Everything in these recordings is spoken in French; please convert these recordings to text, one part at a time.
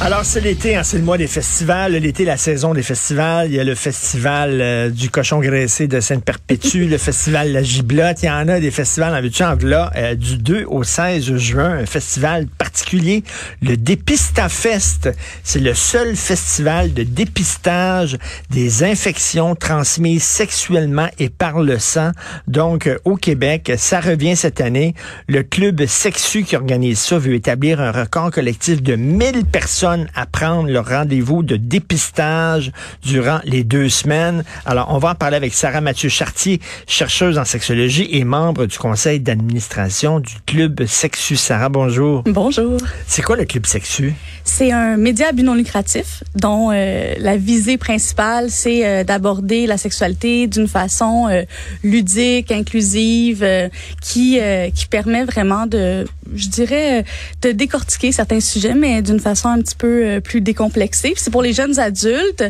Alors, c'est l'été, hein, c'est le mois des festivals. L'été, la saison des festivals. Il y a le festival euh, du cochon graissé de Sainte-Perpétue, le festival La Giblotte. Il y en a des festivals en vue là, euh, du 2 au 16 juin. Un festival particulier, le Dépistafest. C'est le seul festival de dépistage des infections transmises sexuellement et par le sang. Donc, euh, au Québec, ça revient cette année. Le club Sexu qui organise ça veut établir un record collectif de 1000 personnes à prendre le rendez-vous de dépistage durant les deux semaines. Alors, on va en parler avec Sarah Mathieu Chartier, chercheuse en sexologie et membre du conseil d'administration du Club Sexu. Sarah, bonjour. Bonjour. C'est quoi le Club Sexu? C'est un média à but non lucratif dont euh, la visée principale, c'est euh, d'aborder la sexualité d'une façon euh, ludique, inclusive, qui, qui permet vraiment de, je dirais, de décortiquer certains sujets, mais d'une façon un petit peu euh, plus décomplexé. C'est pour les jeunes adultes,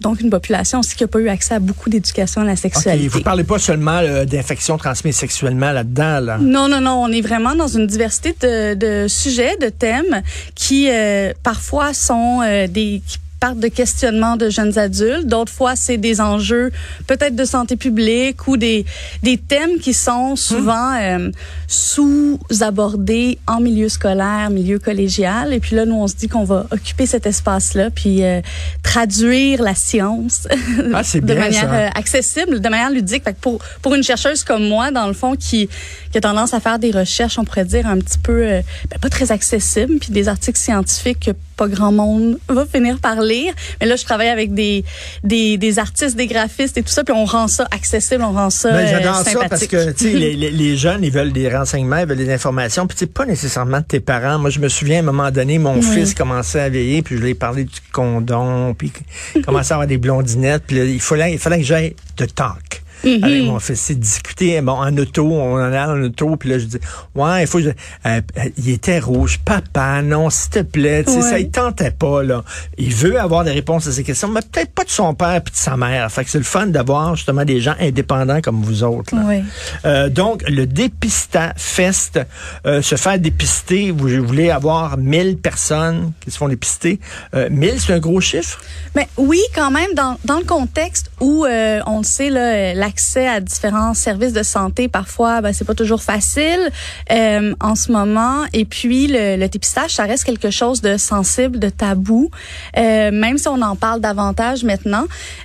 donc une population aussi qui n'a pas eu accès à beaucoup d'éducation à la sexualité. Okay, vous parlez pas seulement euh, d'infections transmises sexuellement là-dedans. Là. Non, non, non. On est vraiment dans une diversité de, de sujets, de thèmes qui euh, parfois sont des partent de questionnements de jeunes adultes. D'autres fois, c'est des enjeux peut-être de santé publique ou des, des thèmes qui sont souvent euh, sous-abordés en milieu scolaire, milieu collégial. Et puis là, nous, on se dit qu'on va occuper cet espace-là, puis euh, traduire la science ah, de manière euh, accessible, de manière ludique. Fait que pour, pour une chercheuse comme moi, dans le fond, qui, qui a tendance à faire des recherches, on pourrait dire, un petit peu, ben, pas très accessibles, puis des articles scientifiques que pas grand monde va finir par lire. Mais là, je travaille avec des, des, des artistes, des graphistes et tout ça, puis on rend ça accessible, on rend ça ben, J'adore ça parce que sais, les, les, jeunes, ils veulent des renseignements, ils veulent des informations, puis pas nécessairement de tes parents. Moi, je me souviens à un moment donné, mon fils commençait à veiller, puis je lui ai parlé du condom, puis il commençait à avoir des blondinettes, puis il fallait, il fallait que j'aille de talk. Mm Avec mon fils, c'est discuter bon, en auto, on en a en auto, puis là, je dis, ouais, il faut que euh, il était rouge. Papa, non, s'il te plaît, ouais. ça, il tentait pas, là. Il veut avoir des réponses à ces questions, mais peut-être pas de son père et de sa mère. Fait que c'est le fun d'avoir, justement, des gens indépendants comme vous autres. Oui. Euh, donc, le Dépista Fest, euh, se faire dépister, vous voulez avoir 1000 personnes qui se font dépister. Euh, 1000, c'est un gros chiffre? Mais oui, quand même, dans, dans le contexte où, euh, on le sait, là, la accès à différents services de santé, parfois, ben, c'est pas toujours facile euh, en ce moment. Et puis, le, le, dépistage, ça reste quelque chose de sensible, de tabou, euh, même si on en parle davantage maintenant.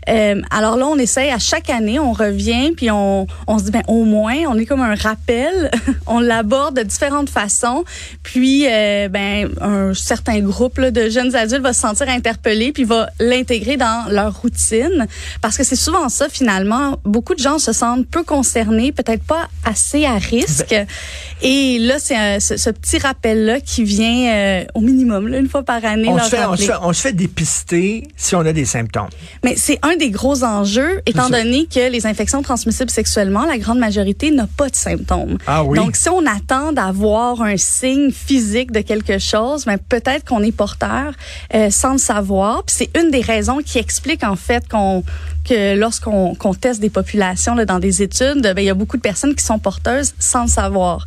Euh, alors là, on essaye à chaque année, on revient, puis on, on se dit, ben au moins, on est comme un rappel, on l'aborde de différentes façons. Puis, euh, ben un certain groupe là, de jeunes adultes va se sentir interpellé, puis va l'intégrer dans leur routine, parce que c'est souvent ça finalement. Beaucoup de gens se sentent peu concernés, peut-être pas assez à risque. Ben. Et là, c'est ce, petit rappel-là qui vient euh, au minimum, là, une fois par année. On, se fait, on, se fait, on, se fait, dépister si on a des symptômes. Mais c'est un des gros enjeux, étant donné que les infections transmissibles sexuellement, la grande majorité n'a pas de symptômes. Ah oui. Donc, si on attend d'avoir un signe physique de quelque chose, ben, peut-être qu'on est porteur euh, sans le savoir. Puis c'est une des raisons qui explique en fait qu'on que lorsqu'on teste des populations là, dans des études, ben, il y a beaucoup de personnes qui sont porteuses sans le savoir.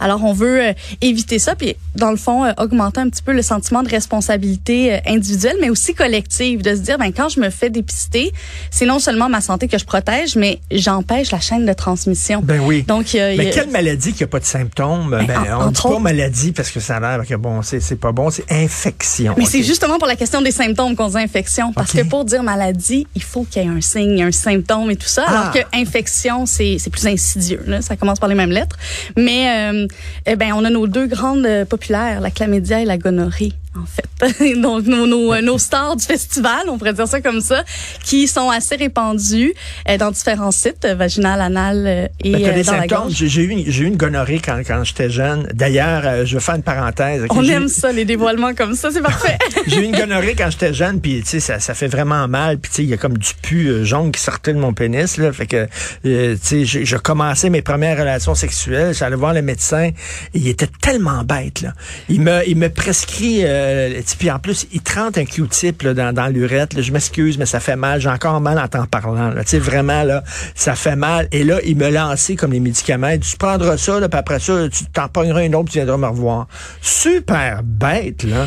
Alors, on veut euh, éviter ça, puis dans le fond, euh, augmenter un petit peu le sentiment de responsabilité euh, individuelle, mais aussi collective, de se dire, ben quand je me fais dépister, c'est non seulement ma santé que je protège, mais j'empêche la chaîne de transmission. Ben oui. Donc, mais quelle maladie qui a pas de symptômes? Ben, ben on dit pas maladie parce que ça a l'air que bon, c'est pas bon, c'est infection. Mais c'est justement pour la question des symptômes qu'on dit infection, parce que pour dire maladie, il faut qu'il y ait un signe, un symptôme et tout ça, alors ah. que infection, c'est plus insidieux. Là. Ça commence par les mêmes lettres, mais euh, eh ben, on a nos deux grandes euh, populaires, la chlamydia et la gonorrhée en fait. Donc, nos, nos, euh, nos, stars du festival, on pourrait dire ça comme ça, qui sont assez répandues euh, dans différents sites, euh, vaginal, anal et ben, des dans symptômes. J'ai eu, j'ai eu une gonorrhée quand, quand j'étais jeune. D'ailleurs, je vais faire une parenthèse. On aime ça, les dévoilements comme ça, c'est parfait. j'ai eu une gonorrhée quand j'étais jeune, puis tu sais, ça, ça fait vraiment mal. Puis tu sais, il y a comme du pu jaune qui sortait de mon pénis. Là, fait que, tu sais, je commençais mes premières relations sexuelles. J'allais voir le médecin. Et il était tellement bête. Là. Il me, il me prescrit euh, puis en plus, il trente un Q-tip dans, dans l'urette. Je m'excuse, mais ça fait mal. J'ai encore mal en t'en parlant. Tu sais, vraiment, là, ça fait mal. Et là, il me lançait comme les médicaments. Tu prendras ça, là, puis après ça, tu t'en pogneras une autre, puis tu viendras me revoir. Super bête, là.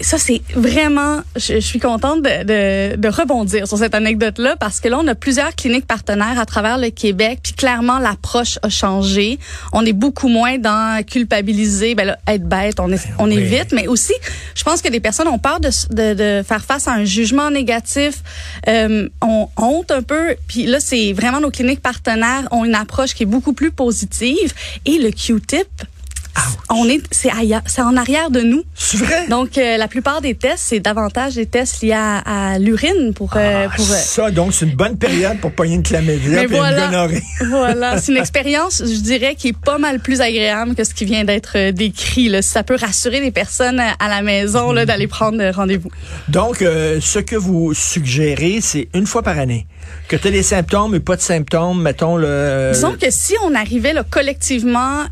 Ça, c'est vraiment... Je, suis contente de, de, de, rebondir sur cette anecdote-là, parce que là, on a plusieurs cliniques partenaires à travers le Québec, puis clairement, l'approche a changé. On est beaucoup moins dans culpabiliser, ben là, être bête, on, est, ben on évite, mais aussi, je pense que des personnes ont peur de, de, de faire face à un jugement négatif, euh, ont honte un peu. Puis là, c'est vraiment nos cliniques partenaires ont une approche qui est beaucoup plus positive. Et le Q-tip, on est, c'est c'est en arrière de nous. C'est vrai? Donc euh, la plupart des tests, c'est davantage des tests liés à, l'urine pour euh, ah, pour. Euh, ça, donc c'est une bonne période pour pogner une chlamydia et voilà, une gonorrhée. voilà, c'est une expérience, je dirais, qui est pas mal plus agréable que ce qui vient d'être décrit. Là. Ça peut rassurer les personnes à la maison là d'aller prendre rendez-vous. Donc, ce que vous suggérez, c'est une fois par année que tu as des symptômes et pas de symptômes, mettons le. Disons que si on arrivait là, collectivement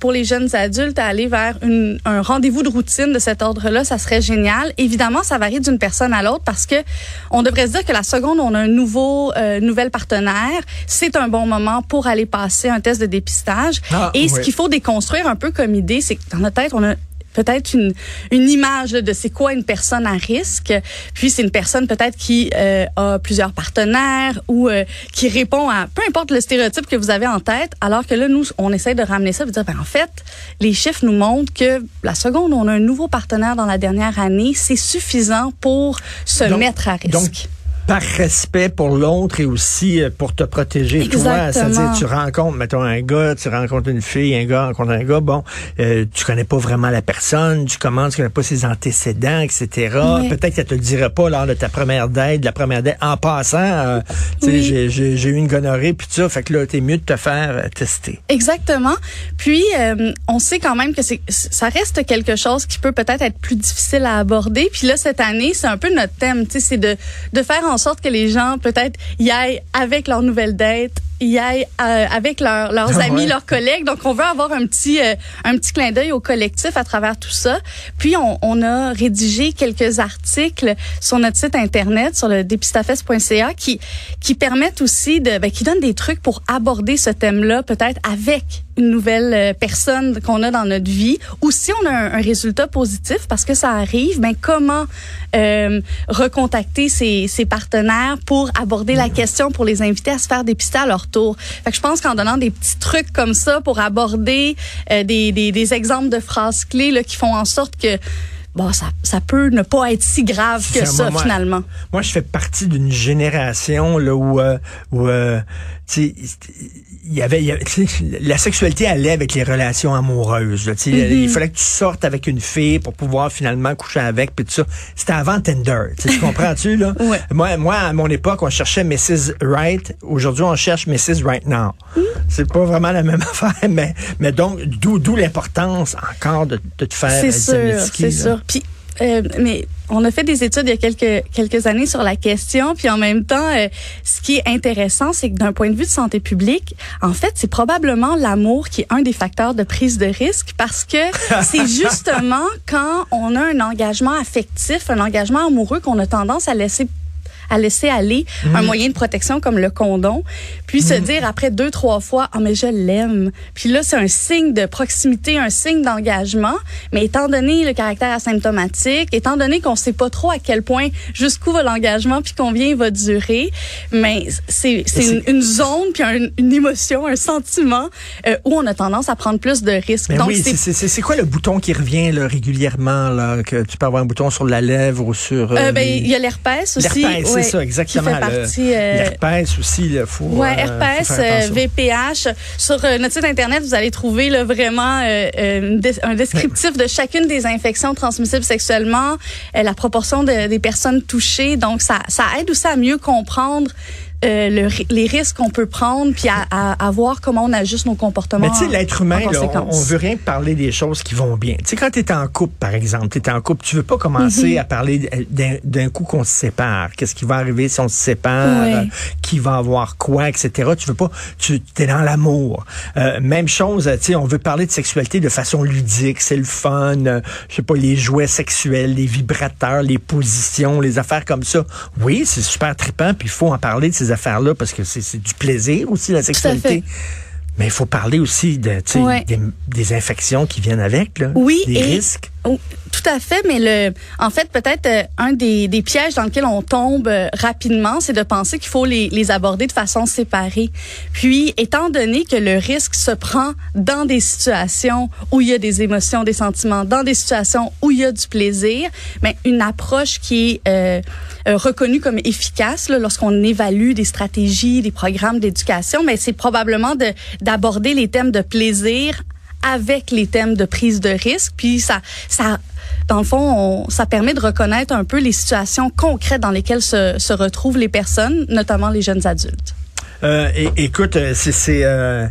pour les jeunes adultes à aller vers une, un rendez-vous de routine de cet ordre-là, ça serait génial. Évidemment, ça varie d'une personne à l'autre parce que on devrait se dire que la seconde on a un nouveau euh, nouvel partenaire, c'est un bon moment pour aller passer un test de dépistage. Ah, Et ce qu'il faut déconstruire un peu comme idée, c'est que dans notre tête, on a peut-être une, une image de c'est quoi une personne à risque. Puis c'est une personne peut-être qui euh, a plusieurs partenaires ou euh, qui répond à peu importe le stéréotype que vous avez en tête. Alors que là, nous, on essaie de ramener ça, de dire ben, en fait, les chiffres nous montrent que la seconde où on a un nouveau partenaire dans la dernière année, c'est suffisant pour se mettre à risque par respect pour l'autre et aussi euh, pour te protéger Exactement. toi. C'est-à-dire, tu rencontres, mettons, un gars, tu rencontres une fille, un gars rencontre un gars, bon, euh, tu connais pas vraiment la personne, tu commences, tu connais pas ses antécédents, etc. Peut-être qu'elle te le dirait pas lors de ta première date, de la première date. En passant, euh, oui. j'ai eu une gonorrhée, puis ça, fait que là, t'es mieux de te faire euh, tester. Exactement. Puis, on sait quand même que c'est ça reste quelque chose qui peut peut-être être plus difficile à aborder. Puis là, cette année, c'est un peu notre thème, tu sais, c'est de, de faire en en sorte que les gens peut-être y aillent avec leur nouvelle date, y aillent euh, avec leurs ah amis, leurs collègues. Donc, on veut avoir un petit euh, un petit clin d'œil au collectif à travers tout ça. Puis, on, on, a rédigé quelques articles sur notre site internet, sur le dépistafest.ca, qui qui permettent aussi de, ben, qui donnent des trucs pour aborder ce thème-là, peut-être avec une nouvelle euh, personne qu'on a dans notre vie, ou si on a un, résultat positif, parce que ça arrive, ben comment euh, recontacter ses, ses, partenaires pour aborder la question, pour les inviter à se faire dépister? À leur Fait que je pense qu'en donnant des petits trucs comme ça pour aborder euh, des, des, des, exemples de phrases clés là, qui font en sorte que bon, ça, ça peut ne pas être si grave que ça, finalement. Moi, je fais partie d'une génération là, où, euh, où euh, il y avait, la sexualité allait avec les relations amoureuses. Mm-hmm. Il fallait que tu sortes avec une fille pour pouvoir finalement coucher avec, puis tout ça. C'était avant Tinder. Tu comprends-tu? là? moi, moi, à mon époque, on cherchait Mrs. Right. Aujourd'hui, on cherche Mrs. Right Now. Mm. C'est pas vraiment la même affaire, mais, mais donc, d'où l'importance encore de, de te faire C'est sûr, c'est sûr. Puis, euh, mais on a fait des études il y a quelques quelques années sur la question, puis en même temps, euh, ce qui est intéressant, c'est que d'un point de vue de santé publique, en fait, c'est probablement l'amour qui est un des facteurs de prise de risque, parce que c'est justement quand on a un engagement affectif, un engagement amoureux, qu'on a tendance à laisser à laisser aller un mhm. moyen de protection comme le condom, puis se mhm. dire après deux, trois fois, ah, mais je l'aime. Puis là, c'est un signe de proximité, un signe d'engagement. Mais étant donné le caractère asymptomatique, étant donné qu'on sait pas trop à quel point, jusqu'où va l'engagement, puis combien il va durer, mais c'est une, zone, puis une émotion, un sentiment euh, où on a tendance à prendre plus de risques. Donc, oui, c'est quoi le bouton qui revient là, régulièrement, là, que tu peux avoir un bouton sur la lèvre ou sur... Euh, euh ben, il y a l'herpès aussi c'est ça, exactement. Euh, L'herpès aussi, il faut. Herpès, euh, VPH. Sur euh, notre site internet, vous allez trouver là, vraiment un descriptif de chacune des infections transmissibles sexuellement, la proportion de, des personnes touchées. Donc, ça, ça aide aussi à mieux comprendre euh, le, les risques qu'on peut prendre, puis à, à, voir comment on ajuste nos comportements. Mais tu sais, l'être humain, on, on, veut rien parler des choses qui vont bien. Tu sais, quand tu es en couple, par exemple, tu es en couple, tu veux pas commencer mhm. à parler d'un coup qu'on se sépare. Qu'est-ce qui va arriver si on se sépare? qui va avoir quoi, etc. Tu veux pas, tu es dans l'amour. Euh, même chose, tu sais, on veut parler de sexualité de façon ludique, c'est le fun. Euh, je sais pas, les jouets sexuels, les vibrateurs, les positions, les affaires comme ça. Oui, c'est super trippant, puis il faut en parler de ces affaires-là parce que c'est du plaisir aussi, la sexualité. Mais il faut parler aussi de, des, des, infections qui viennent avec, là, oui, des risques. Tout à fait, mais le, en fait, peut-être euh, un des, des, pièges dans lesquels on tombe euh, rapidement, c'est de penser qu'il faut les, les, aborder de façon séparée. Puis, étant donné que le risque se prend dans des situations où il y a des émotions, des sentiments, dans des situations où il y a du plaisir, mais une approche qui est euh, reconnue comme efficace lorsqu'on évalue des stratégies, des programmes d'éducation, mais c'est probablement de d'aborder les thèmes de plaisir avec les thèmes de prise de risque. Puis ça, ça, dans le fond, ça permet de reconnaître un peu les situations concrètes dans lesquelles se, se retrouvent les personnes, notamment les jeunes adultes. Euh, écoute, euh, c'est euh,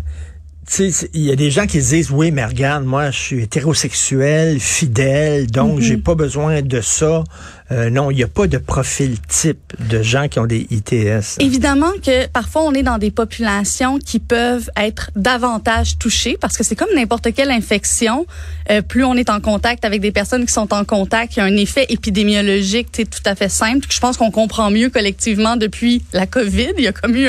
il y a des gens qui disent oui, mais regarde, moi, je suis hétérosexuel, fidèle, donc mm-hmm. j'ai pas besoin de ça. Euh, non, il n'y a pas de profil type de gens qui ont des ITS. Évidemment que parfois on est dans des populations qui peuvent être davantage touchées parce que c'est comme n'importe quelle infection. Euh, plus on est en contact avec des personnes qui sont en contact, il y a un effet épidémiologique tout à fait simple. Je pense qu'on comprend mieux collectivement depuis la COVID. Il y a comme eu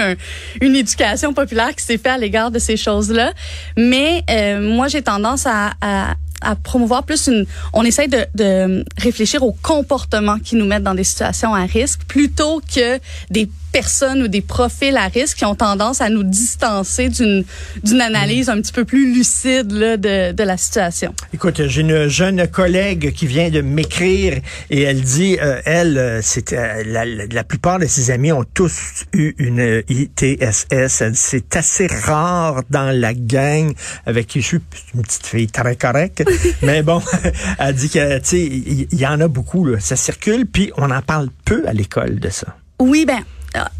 une éducation populaire qui s'est faite à l'égard de ces choses-là. Mais euh, moi, j'ai tendance à, à à promouvoir plus une. On essaye de, de réfléchir aux comportements qui nous mettent dans des situations à risque plutôt que des personnes ou des profils à risque qui ont tendance à nous distancer d'une d'une analyse un petit peu plus lucide là, de, de la situation. Écoute, j'ai une jeune collègue qui vient de m'écrire et elle dit, euh, elle, euh, c'est euh, la, la, plupart de ses amis ont tous eu une ITSS. C'est assez rare dans la gang avec qui je suis une petite fille très correcte, mais bon, elle dit que tu sais, il y, y, en a beaucoup, là, ça circule, puis on en parle peu à l'école de ça. Oui, ben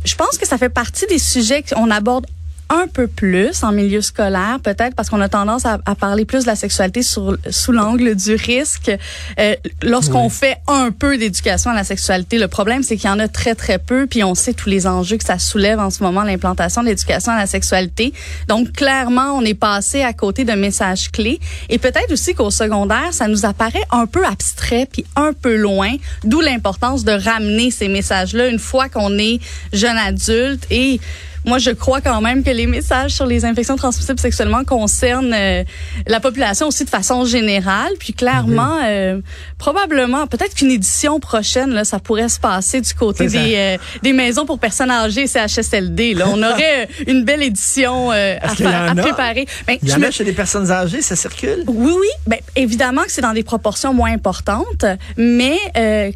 je pense que ça fait partie des sujets qu'on aborde un peu plus en milieu scolaire, peut-être parce qu'on a tendance à, parler plus de la sexualité sur, sous l'angle du risque. Euh, Lorsqu'on fait un peu d'éducation à la sexualité, le problème c'est qu'il y en a très très peu, puis on sait tous les enjeux que ça soulève en ce moment, l'implantation de l'éducation à la sexualité. Donc clairement, on est passé à côté de messages clés, et peut-être aussi qu'au secondaire, ça nous apparaît un peu abstrait puis un peu loin, d'où l'importance de ramener ces messages-là une fois qu'on est jeune adulte et moi, je crois quand même que les messages sur les infections transmissibles sexuellement concernent euh, la population aussi de façon générale. Puis clairement, euh, probablement, peut-être qu'une édition prochaine, là, ça pourrait se passer du côté des, euh, des maisons pour personnes âgées, CHSLD. Là, on aurait une belle édition à, à préparer. Ben, il y en a chez les personnes âgées, ça circule? Oui, oui. Ben, évidemment que c'est dans des proportions moins importantes, mais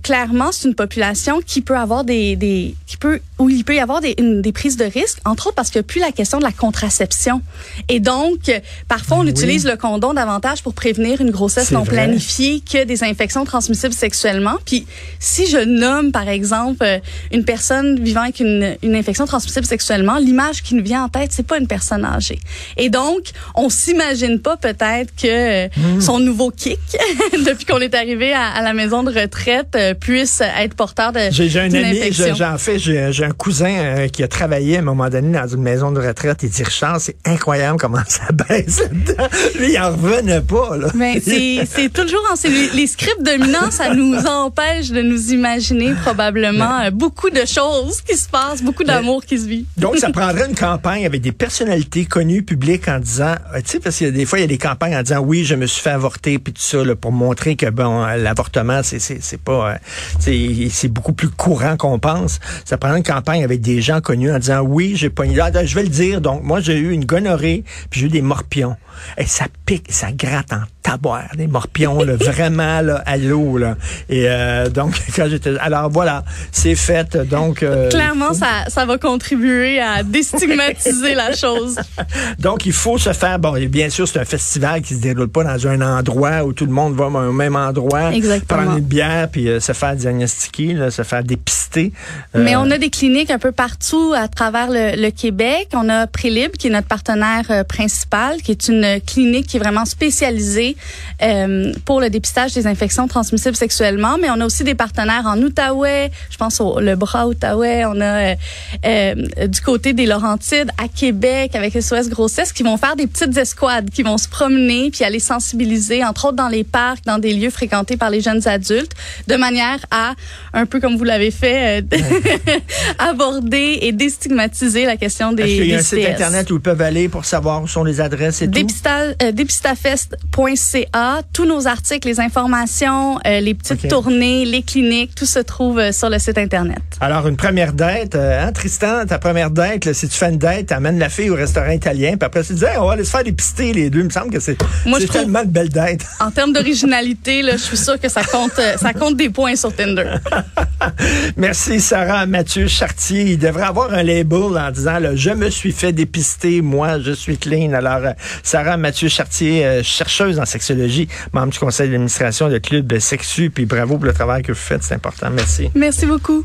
clairement, c'est une population qui peut avoir des, des qui peut où il peut y avoir des, des prises de risque entre autres parce qu'il n'y a plus la question de la contraception. Et donc, parfois, on utilise le condom davantage pour prévenir une grossesse non planifiée que des infections transmissibles sexuellement. Puis, si je nomme, par exemple, euh, une personne vivant avec une, une infection transmissible sexuellement, l'image qui nous vient en tête, c'est pas une personne âgée. Et donc, on s'imagine pas peut-être que hmm. son nouveau kick, depuis qu'on est arrivé à, la maison de retraite, euh, puisse être porteur de J'ai un ami, j'en fais, j'ai un cousin euh, qui a travaillé à un moment donné dans une maison de retraite. Il dit, Richard, c'est incroyable comment ça baisse là-dedans. Lui, il en revenait pas. Là. Mais c'est toujours... Les, les scripts dominants, ça nous empêche de nous imaginer probablement euh, beaucoup de choses qui se passent, beaucoup d'amour qui se vit. Donc, ça prendrait une campagne avec des personnalités connues, publiques, en disant... Euh, tu sais, parce que des fois, il y a des campagnes en disant, oui, je me suis fait avorter, puis tout ça, là, pour montrer que, bon, l'avortement, c'est pas... Euh, c'est beaucoup plus courant qu'on pense. Ça prendrait une campagne avec des gens connus en disant, oui, j'ai pogné. Là, je vais le dire. Donc, moi, j'ai eu une gonorrhée, puis j'ai eu des morpions. Et ça pique, ça gratte en taboire, des morpions, là, vraiment là, à l'eau. Là. Et euh, donc, quand j'étais... Alors voilà, c'est fait. Donc, euh, Clairement, ça, ça va contribuer à déstigmatiser la chose. donc, il faut se faire... Bon, et bien sûr, c'est un festival qui se déroule pas dans un endroit où tout le monde va au même endroit, Exactement. prendre une bière, puis euh, se faire diagnostiquer, là, se faire dépister. Mais on a des cliniques un peu partout à travers le, le Québec. On a Prélib, qui est notre partenaire euh, principal, qui est une clinique qui est vraiment spécialisée euh, pour le dépistage des infections transmissibles sexuellement. Mais on a aussi des partenaires en Outaouais, je pense au le bras Outaouais. On a euh, du côté des Laurentides, à Québec, avec SOS Grossesse, qui vont faire des petites escouades, qui vont se promener puis aller sensibiliser, entre autres dans les parcs, dans des lieux fréquentés par les jeunes adultes, de manière à, un peu comme vous l'avez fait, aborder et déstigmatiser la question des, Est-ce qu'il y a un site internet où ils peuvent aller pour savoir où sont les adresses et tout? Dépista- euh, dépistafest.ca, tous nos articles, les informations, euh, les petites tournées, les cliniques, tout se trouve euh, sur le site internet. Alors, une première date, hein, Tristan, ta première date, là, si tu fais une date, t'amènes la fille au restaurant italien, puis après tu dis, Hey, on va aller se faire dépister les deux. Il me semble que c'est tellement une belle date. En termes d'originalité, je suis sûre que ça compte, ça compte des points sur Tinder. Merci, Sarah Mathieu Chartier. Il devrait avoir un label en disant, je me suis fait dépister, moi, je suis clean. Alors, euh, Sarah Mathieu Chartier, euh, chercheuse en sexologie, membre du conseil d'administration de Club Sexu, puis bravo pour le travail que vous faites, c'est important. Merci. Merci beaucoup.